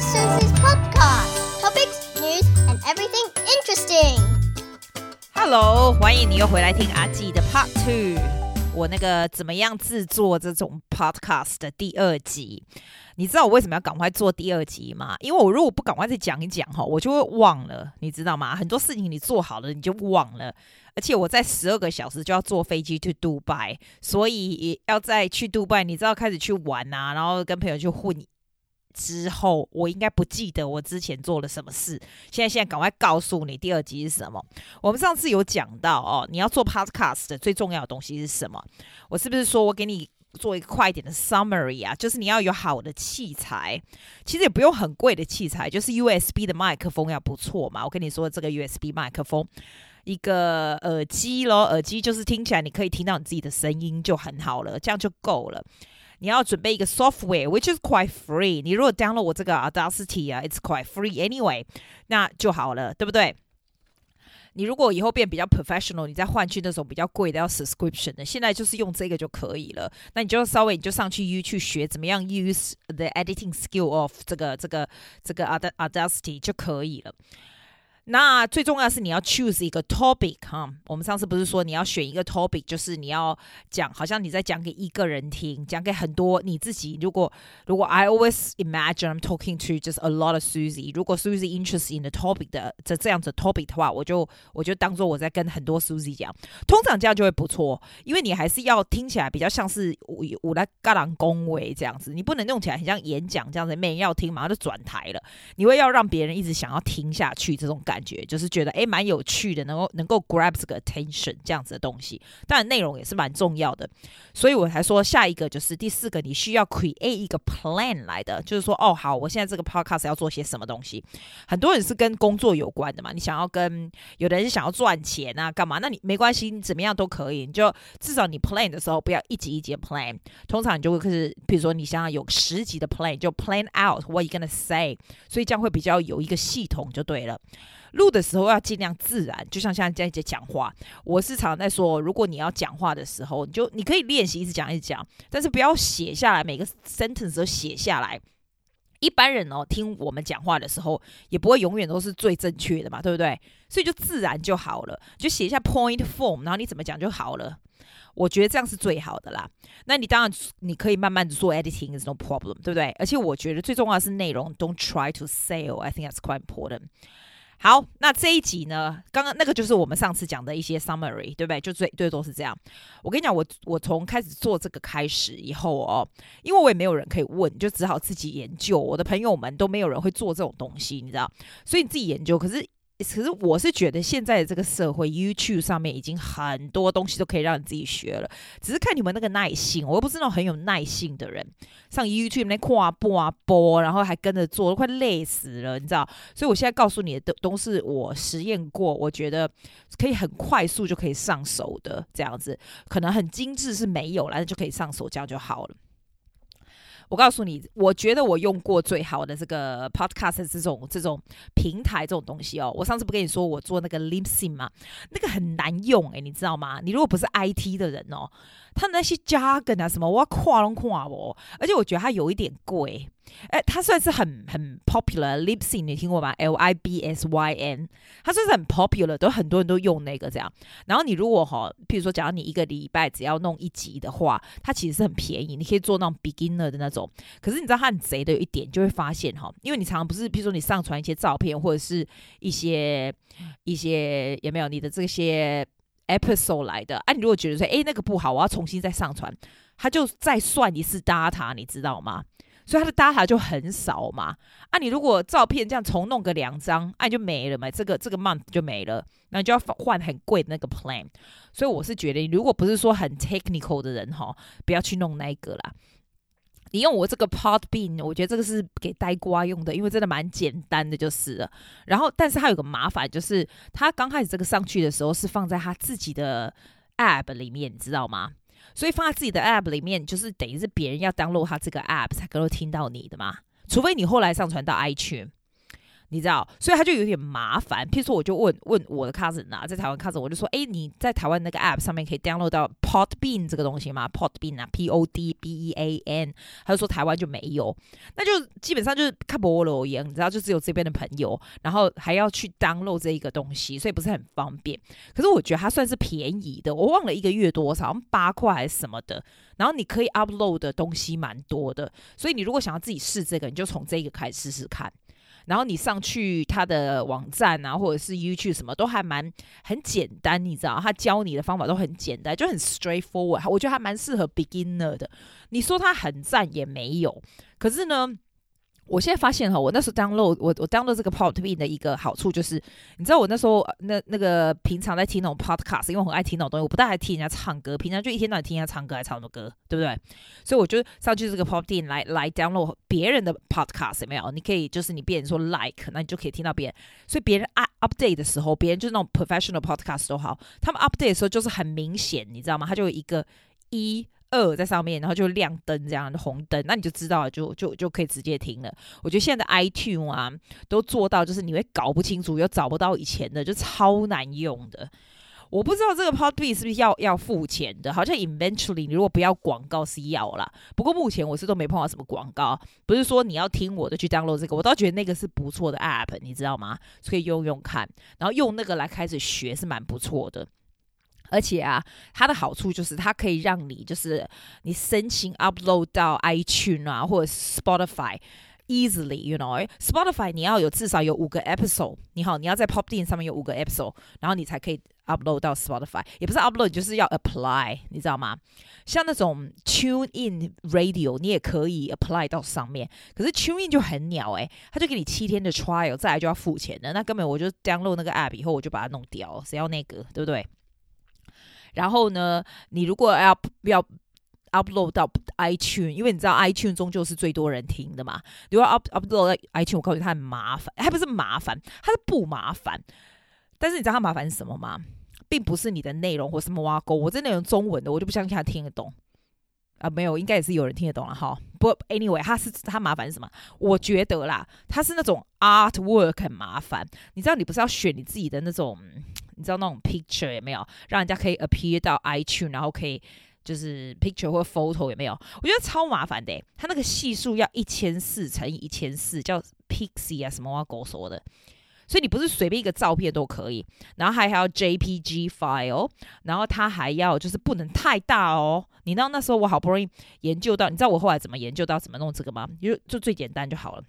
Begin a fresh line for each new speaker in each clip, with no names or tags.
is Susie's podcast. Topics, news, and everything interesting.
Hello，欢迎你又回来听阿季的 Part Two。我那个怎么样制作这种 podcast 的第二集。你知道我为什么要赶快做第二集吗？因为我如果不赶快再讲一讲哈，我就会忘了，你知道吗？很多事情你做好了你就忘了，而且我在十二个小时就要坐飞机去杜拜，所以要再去杜拜，你知道开始去玩啊，然后跟朋友去混之后，我应该不记得我之前做了什么事。现在现在赶快告诉你第二集是什么？我们上次有讲到哦，你要做 podcast 的最重要的东西是什么？我是不是说我给你？做一个快一点的 summary 啊，就是你要有好的器材，其实也不用很贵的器材，就是 USB 的麦克风要不错嘛。我跟你说，这个 USB 麦克风，一个耳机咯，耳机就是听起来你可以听到你自己的声音就很好了，这样就够了。你要准备一个 software，which is quite free。你如果 download 我这个 Audacity 啊，it's quite free anyway，那就好了，对不对？你如果以后变比较 professional，你再换去那种比较贵的要 subscription 的，现在就是用这个就可以了。那你就稍微你就上去 YouTube 学怎么样 use the editing skill of 这个这个这个 Audacity 就可以了。那最重要是你要 choose 一个 topic 哈，我们上次不是说你要选一个 topic，就是你要讲，好像你在讲给一个人听，讲给很多你自己。如果如果 I always imagine I'm talking to just a lot of Susie，如果 Susie interested in the topic 的这这样子 topic 的话，我就我就当做我在跟很多 Susie 讲，通常这样就会不错，因为你还是要听起来比较像是我我来嘎朗恭维这样子，你不能用起来很像演讲这样子，没人要听马上就转台了，你会要让别人一直想要听下去这种感觉。就是觉得诶蛮有趣的，能够能够 grab 这个 attention 这样子的东西，当然内容也是蛮重要的，所以我才说下一个就是第四个，你需要 create 一个 plan 来的，就是说哦好，我现在这个 podcast 要做些什么东西，很多人是跟工作有关的嘛，你想要跟有的人是想要赚钱啊干嘛，那你没关系，你怎么样都可以，你就至少你 plan 的时候不要一集一集 plan，通常你就会开始，比如说你想要有十集的 plan，就 plan out what you gonna say，所以这样会比较有一个系统就对了。录的时候要尽量自然，就像现在在讲话。我是常常在说，如果你要讲话的时候，你就你可以练习一直讲一直讲，但是不要写下来，每个 sentence 都写下来。一般人哦，听我们讲话的时候，也不会永远都是最正确的嘛，对不对？所以就自然就好了，就写一下 point form，然后你怎么讲就好了。我觉得这样是最好的啦。那你当然你可以慢慢的做 editing，is no problem，对不对？而且我觉得最重要的是内容，don't try to sell，I think that's quite important。好，那这一集呢？刚刚那个就是我们上次讲的一些 summary，对不对？就最最多是这样。我跟你讲，我我从开始做这个开始以后哦，因为我也没有人可以问，就只好自己研究。我的朋友们都没有人会做这种东西，你知道，所以你自己研究。可是。可是我是觉得现在的这个社会，YouTube 上面已经很多东西都可以让你自己学了，只是看你们那个耐性。我又不是那种很有耐性的人，上 YouTube 那跨播啊播，然后还跟着做，都快累死了，你知道？所以我现在告诉你的都都是我实验过，我觉得可以很快速就可以上手的这样子，可能很精致是没有了，那就可以上手，这样就好了。我告诉你，我觉得我用过最好的这个 podcast 这种这种平台这种东西哦。我上次不跟你说我做那个 l i m s y n 吗？那个很难用诶，你知道吗？你如果不是 IT 的人哦。他那些 jargon 啊什么，我要跨拢跨哦，而且我觉得它有一点贵。哎，它算是很很 popular，Libsyn 你听过吗？L I B S Y N，它算是很 popular，都很多人都用那个这样。然后你如果哈，譬如说，假如你一个礼拜只要弄一集的话，它其实是很便宜，你可以做那种 beginner 的那种。可是你知道它很贼的有一点，就会发现哈，因为你常常不是，譬如说你上传一些照片或者是一些一些有没有你的这些。episode 来的，啊，你如果觉得说，诶，那个不好，我要重新再上传，他就再算一次 data，你知道吗？所以它的 data 就很少嘛。啊，你如果照片这样重弄个两张，啊，就没了嘛，这个这个 month 就没了，那你就要换很贵的那个 plan。所以我是觉得，如果不是说很 technical 的人哈，不要去弄那个啦。你用我这个 Podbean，我觉得这个是给呆瓜用的，因为真的蛮简单的，就是了。然后，但是它有个麻烦，就是它刚开始这个上去的时候是放在他自己的 App 里面，你知道吗？所以放在自己的 App 里面，就是等于是别人要登录他这个 App 才能够听到你的嘛。除非你后来上传到 iTunes。你知道，所以他就有点麻烦。譬如说，我就问问我的 cousin 啊，在台湾 cousin，我就说，哎，你在台湾那个 app 上面可以 download 到 Podbean 这个东西吗？Podbean 啊，P O D B E A N，他就说台湾就没有，那就基本上就是看不了一样，你知道，就只有这边的朋友，然后还要去 download 这一个东西，所以不是很方便。可是我觉得它算是便宜的，我忘了一个月多少，好像八块还是什么的。然后你可以 upload 的东西蛮多的，所以你如果想要自己试这个，你就从这个开始试试看。然后你上去他的网站啊，或者是 YouTube 什么都还蛮很简单，你知道，他教你的方法都很简单，就很 straightforward。我觉得还蛮适合 beginner 的。你说他很赞也没有，可是呢。我现在发现哈，我那时候 download 我我 download 这个 Podbean 的一个好处就是，你知道我那时候那那个平常在听那种 podcast，因为我很爱听那种东西，我不大爱听人家唱歌，平常就一天到晚听人家唱歌，还唱什么歌，对不对？所以我就上去这个 Podbean 来来 download 别人的 podcast，有没有？你可以就是你别人说 like，那你就可以听到别人。所以别人 update 的时候，别人就是那种 professional podcast 都好，他们 update 的时候就是很明显，你知道吗？他就有一个一。二在上面，然后就亮灯这样的红灯，那你就知道了，就就就可以直接听了。我觉得现在的 iTunes 啊，都做到就是你会搞不清楚，又找不到以前的，就超难用的。我不知道这个 PodBe 是不是要要付钱的，好像 eventually 你如果不要广告是要啦。不过目前我是都没碰到什么广告，不是说你要听我的去 download 这个，我倒觉得那个是不错的 app，你知道吗？可以用用看，然后用那个来开始学是蛮不错的。而且啊，它的好处就是它可以让你就是你申请 upload 到 iTunes 啊或者 Spotify easily，you know，Spotify 你要有至少有五个 episode，你好，你要在 Podbean 上面有五个 episode，然后你才可以 upload 到 Spotify，也不是 upload，就是要 apply，你知道吗？像那种 Tune In Radio，你也可以 apply 到上面，可是 Tune In 就很鸟诶、欸，他就给你七天的 trial，再来就要付钱的，那根本我就 download 那个 app 以后我就把它弄掉，谁要那个，对不对？然后呢，你如果要要 upload 到 iTunes，因为你知道 iTunes 终究是最多人听的嘛。如果 up upload 到 iTunes，我告诉你，它很麻烦，还不是麻烦，它是不麻烦。但是你知道它麻烦是什么吗？并不是你的内容或什么挖沟，我这内容中文的，我就不相信他听得懂。啊，没有，应该也是有人听得懂了哈。不，anyway，它是它麻烦是什么？我觉得啦，它是那种 artwork 很麻烦。你知道，你不是要选你自己的那种。你知道那种 picture 有没有让人家可以 appear 到 iTunes，然后可以就是 picture 或 photo 有没有？我觉得超麻烦的，它那个系数要一千四乘以一千四，叫 pixie 啊什么啊狗说的，所以你不是随便一个照片都可以，然后还还要 JPG file，然后它还要就是不能太大哦。你知道那时候我好不容易研究到，你知道我后来怎么研究到怎么弄这个吗？就就最简单就好了。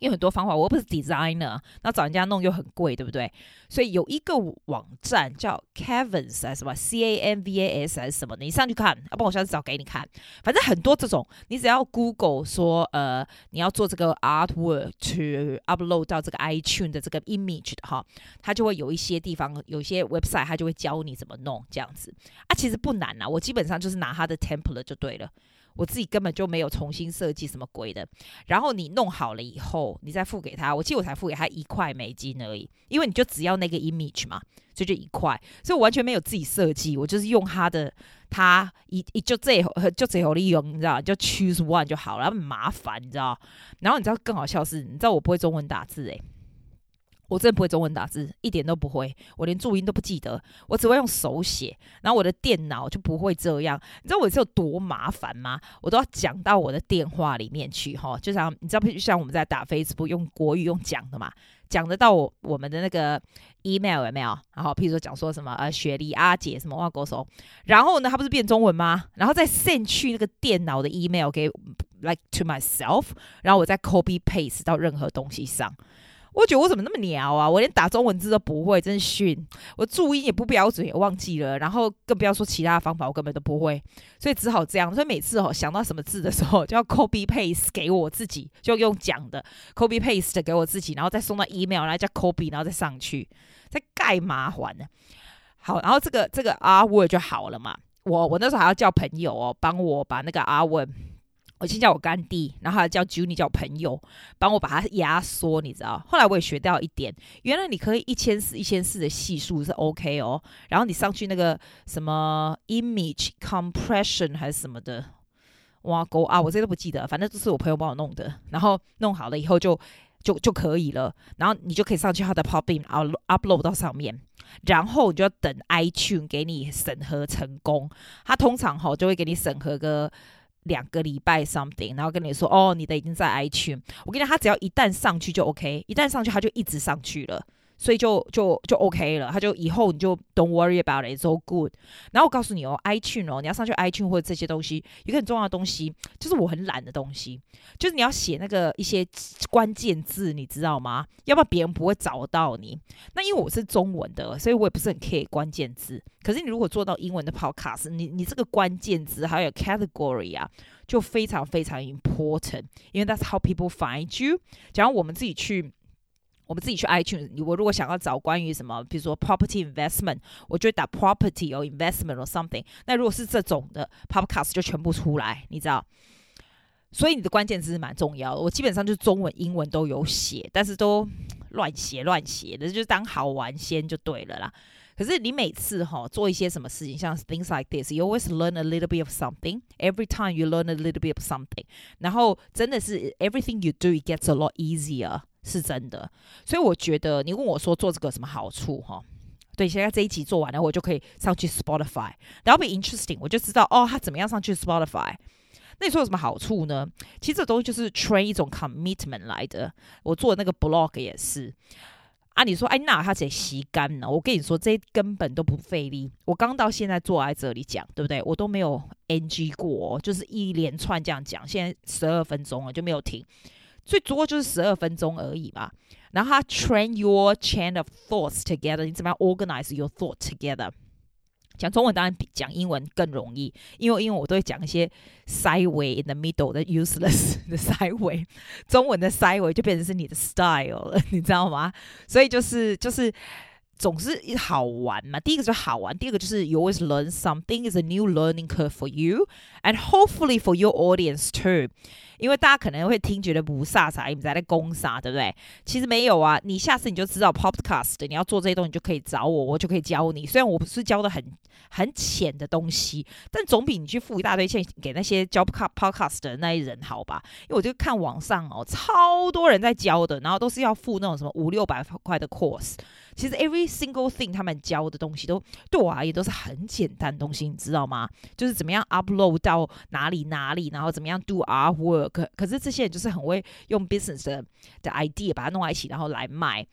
因为很多方法，我又不是 designer，那找人家弄又很贵，对不对？所以有一个网站叫 Canvas 还是什么 C A N V A S 还是什么，你上去看，要不然我下次找给你看。反正很多这种，你只要 Google 说，呃，你要做这个 artwork to upload 到这个 iTunes 的这个 image 的哈，它就会有一些地方，有一些 website，它就会教你怎么弄这样子。啊，其实不难呐，我基本上就是拿它的 template 就对了。我自己根本就没有重新设计什么鬼的，然后你弄好了以后，你再付给他。我记得我才付给他一块美金而已，因为你就只要那个 image 嘛，所以就一块，所以我完全没有自己设计，我就是用他的，他一一就这就这好利用，你知道，就 choose one 就好了，麻烦，你知道。然后你知道更好笑是，你知道我不会中文打字诶。我真的不会中文打字，一点都不会。我连注音都不记得，我只会用手写。然后我的电脑就不会这样。你知道我是有多麻烦吗？我都要讲到我的电话里面去，哈，就像你知道，就像我们在打 Facebook 用国语用讲的嘛，讲得到我我们的那个 email 有没有？然后譬如说讲说什么呃雪梨阿姐什么哇，歌手，然后呢，它不是变中文吗？然后再 send 去那个电脑的 email 给 like to myself，然后我再 copy paste 到任何东西上。我觉得我怎么那么鸟啊！我连打中文字都不会，真是逊。我注音也不标准，也忘记了。然后更不要说其他方法，我根本都不会。所以只好这样。所以每次哦想到什么字的时候，就要 copy paste 给我自己，就用讲的 copy paste 给我自己，然后再送到 email，然后再 copy，然后再上去，再盖麻烦呢。好，然后这个这个 R word 就好了嘛。我我那时候还要叫朋友哦，帮我把那个 R word。我先叫我干弟，然后还叫 Junie 叫朋友帮我把它压缩，你知道？后来我也学到一点，原来你可以一千四一千四的系数是 OK 哦。然后你上去那个什么 image compression 还是什么的，哇，狗啊，我这都不记得，反正都是我朋友帮我弄的。然后弄好了以后就就就可以了，然后你就可以上去他的 Podbean upload 到上面，然后你就要等 iTunes 给你审核成功，他通常哈就会给你审核个两个礼拜 something，然后跟你说哦，你的已经在 iTune 我跟你讲，他只要一旦上去就 OK，一旦上去他就一直上去了。所以就就就 OK 了，他就以后你就 Don't worry about it's all good。然后我告诉你哦，iTune 哦，你要上去 iTune 或者这些东西，一个很重要的东西就是我很懒的东西，就是你要写那个一些关键字，你知道吗？要不然别人不会找到你。那因为我是中文的，所以我也不是很 care 关键字。可是你如果做到英文的 Podcast，你你这个关键字还有 category 啊，就非常非常 important，因为 that's how people find you。假如我们自己去。我们自己去 iTunes，我如果想要找关于什么，比如说 property investment，我就打 property or investment or something。那如果是这种的 podcast 就全部出来，你知道？所以你的关键字是蛮重要的。我基本上就是中文、英文都有写，但是都乱写乱写的，就当好玩先就对了啦。可是你每次哈做一些什么事情，像 things like this，you always learn a little bit of something. Every time you learn a little bit of something，然后真的是 everything you do gets a lot easier。是真的，所以我觉得你问我说做这个什么好处哈？对，现在这一集做完了，我就可以上去 Spotify，然后 be interesting，我就知道哦，他怎么样上去 Spotify。那你说有什么好处呢？其实这东西就是 train 一种 commitment 来的。我做的那个 blog 也是啊。你说哎，那他得吸干呢？我跟你说，这根本都不费力。我刚到现在坐在这里讲，对不对？我都没有 NG 过，就是一连串这样讲。现在十二分钟了，就没有停。最多就是十二分钟而已嘛，然后它 train your chain of thoughts together，你怎么样 organize your thought together？讲中文当然比讲英文更容易，因为因为我都会讲一些 sideway in the middle 的 useless 的 sideway，中文的 sideway 就变成是你的 style 了，你知道吗？所以就是就是总是好玩嘛。第一个就是好玩，第二个就是 you always learn something is a new learning curve for you and hopefully for your audience too。因为大家可能会听觉得不飒飒，你们在那攻啥，对不对？其实没有啊，你下次你就知道 Podcast，你要做这些东西，你就可以找我，我就可以教你。虽然我不是教的很很浅的东西，但总比你去付一大堆钱给那些教 Podcast 的那些人好吧？因为我就看网上哦，超多人在教的，然后都是要付那种什么五六百块的 course。其实 every single thing 他们教的东西都对我而言都是很简单的东西，你知道吗？就是怎么样 upload 到哪里哪里，然后怎么样 do our work。可可是这些人就是很会用 business 的的 idea 把它弄在一起，然后来卖，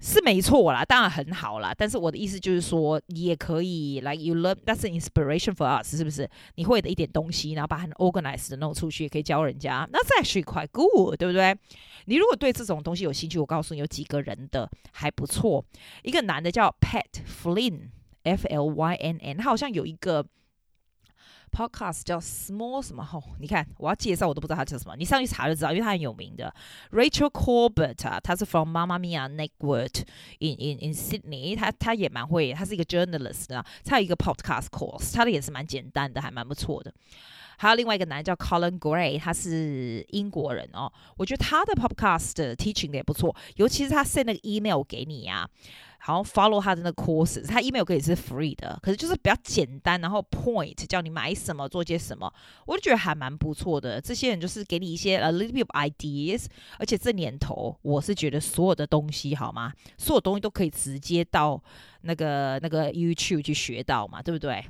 是没错啦，当然很好啦。但是我的意思就是说，你也可以 like you learn that's an inspiration for us，是不是？你会的一点东西，然后把很 organized 的弄出去，也可以教人家，那这 actually quite good，对不对？你如果对这种东西有兴趣，我告诉你有几个人的还不错。一个男的叫 Pat Flynn，F L Y N N，他好像有一个。Podcast 叫 Small 什么？吼、你看我要介绍，我都不知道它叫什么。你上去查就知道，因为它很有名的。Rachel Corbett 啊，他是 from Mamma Mia Network in in in Sydney 他。他他也蛮会，他是一个 journalist 啊。他有一个 podcast course，他的也是蛮简单的，还蛮不错的。还有另外一个男叫 Colin Gray，他是英国人哦。我觉得他的 podcast teaching 的也不错，尤其是他 send 那个 email 给你啊。好，follow 他的那个 courses，他 email 可以是 free 的，可是就是比较简单，然后 point 叫你买什么，做些什么，我就觉得还蛮不错的。这些人就是给你一些 a little bit of ideas，而且这年头我是觉得所有的东西好吗？所有东西都可以直接到那个那个 YouTube 去学到嘛，对不对？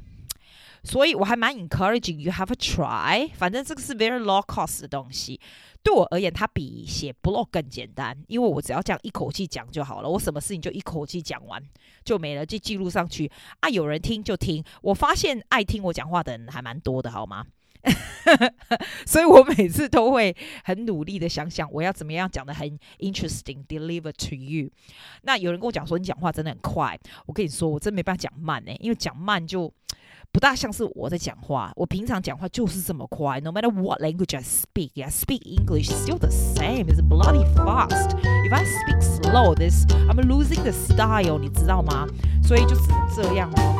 所以我还蛮 encouraging you have a try，反正这个是 very low cost 的东西。对我而言，它比写 blog 更简单，因为我只要这样一口气讲就好了。我什么事情就一口气讲完就没了，就记录上去啊。有人听就听。我发现爱听我讲话的人还蛮多的，好吗？所以我每次都会很努力的想想，我要怎么样讲得很 interesting deliver to you。那有人跟我讲说，你讲话真的很快，我跟你说，我真没办法讲慢呢、因为讲慢就。不大像是我在讲话，我平常讲话就是这么快。No matter what language I speak, I speak English still the same. It's bloody fast. If I speak slow, this I'm losing the style. 你知道吗？所以就只能这样咯。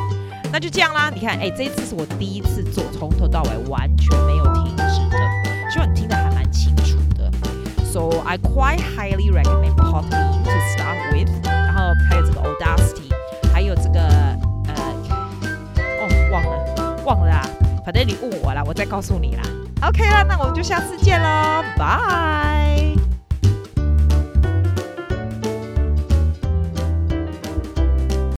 那就这样啦。你看，哎，这一次是我第一次做，从头到尾完全没有停止的，希望你听得还蛮清楚的。So I quite highly recommend Podbean to start with。然后还有这个 Audacity， 忘了啦！反正你问我啦，我再告诉你啦。OK 啦，那我们就下次见喽，拜。